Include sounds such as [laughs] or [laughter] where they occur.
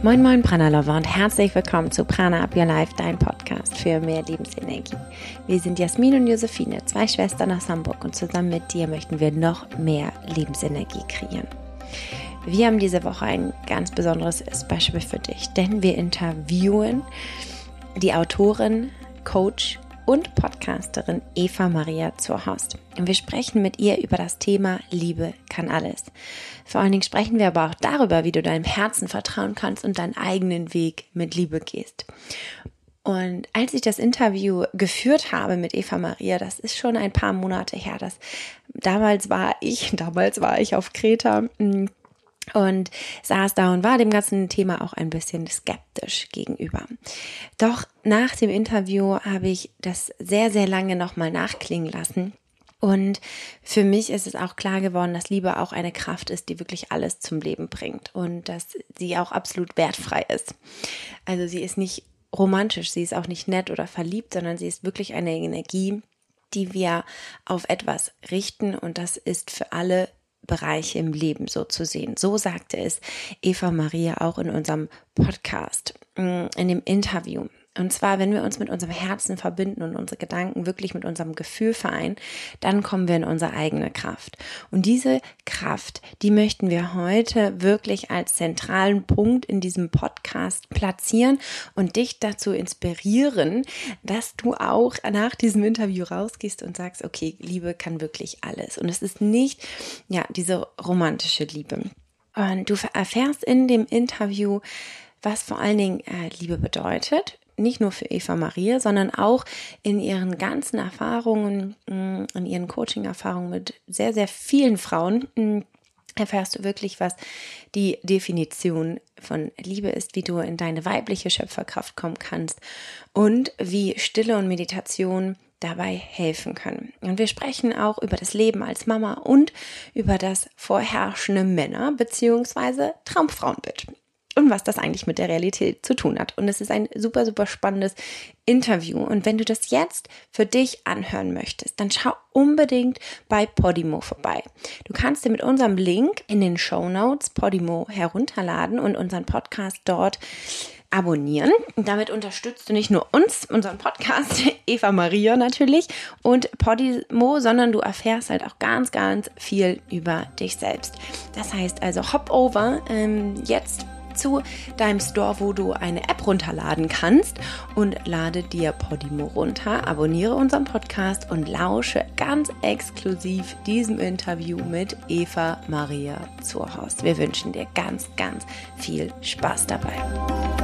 Moin Moin Prana Lover und herzlich willkommen zu Prana Up Your Life, dein Podcast für mehr Lebensenergie. Wir sind Jasmin und Josephine, zwei Schwestern aus Hamburg und zusammen mit dir möchten wir noch mehr Lebensenergie kreieren. Wir haben diese Woche ein ganz besonderes Special für dich, denn wir interviewen die Autorin, Coach und Podcasterin Eva Maria Zurhorst. Und wir sprechen mit ihr über das Thema Liebe kann alles. Vor allen Dingen sprechen wir aber auch darüber, wie du deinem Herzen vertrauen kannst und deinen eigenen Weg mit Liebe gehst. Und als ich das Interview geführt habe mit Eva Maria, das ist schon ein paar Monate her, das damals war ich, [laughs] damals war ich auf Kreta hm, und saß da und war dem ganzen Thema auch ein bisschen skeptisch gegenüber. Doch nach dem Interview habe ich das sehr, sehr lange nochmal nachklingen lassen. Und für mich ist es auch klar geworden, dass Liebe auch eine Kraft ist, die wirklich alles zum Leben bringt und dass sie auch absolut wertfrei ist. Also sie ist nicht romantisch, sie ist auch nicht nett oder verliebt, sondern sie ist wirklich eine Energie, die wir auf etwas richten und das ist für alle Bereiche im Leben so zu sehen. So sagte es Eva Maria auch in unserem Podcast, mm, in dem Interview. Und zwar, wenn wir uns mit unserem Herzen verbinden und unsere Gedanken wirklich mit unserem Gefühl vereinen, dann kommen wir in unsere eigene Kraft. Und diese Kraft, die möchten wir heute wirklich als zentralen Punkt in diesem Podcast platzieren und dich dazu inspirieren, dass du auch nach diesem Interview rausgehst und sagst, okay, Liebe kann wirklich alles. Und es ist nicht, ja, diese romantische Liebe. Und du erfährst in dem Interview, was vor allen Dingen äh, Liebe bedeutet, nicht nur für Eva Maria, sondern auch in ihren ganzen Erfahrungen, mm, in ihren Coaching-Erfahrungen mit sehr, sehr vielen Frauen mm, erfährst du wirklich, was die Definition von Liebe ist, wie du in deine weibliche Schöpferkraft kommen kannst und wie Stille und Meditation dabei helfen können. Und wir sprechen auch über das Leben als Mama und über das vorherrschende Männer- bzw. Traumfrauenbild und was das eigentlich mit der Realität zu tun hat. Und es ist ein super, super spannendes Interview. Und wenn du das jetzt für dich anhören möchtest, dann schau unbedingt bei Podimo vorbei. Du kannst dir mit unserem Link in den Show Notes Podimo herunterladen und unseren Podcast dort abonnieren. Damit unterstützt du nicht nur uns, unseren Podcast, [laughs] Eva Maria natürlich und Podimo, sondern du erfährst halt auch ganz, ganz viel über dich selbst. Das heißt also, hop over ähm, jetzt zu deinem Store, wo du eine App runterladen kannst und lade dir Podimo runter, abonniere unseren Podcast und lausche ganz exklusiv diesem Interview mit Eva Maria Zurhaus. Wir wünschen dir ganz, ganz viel Spaß dabei.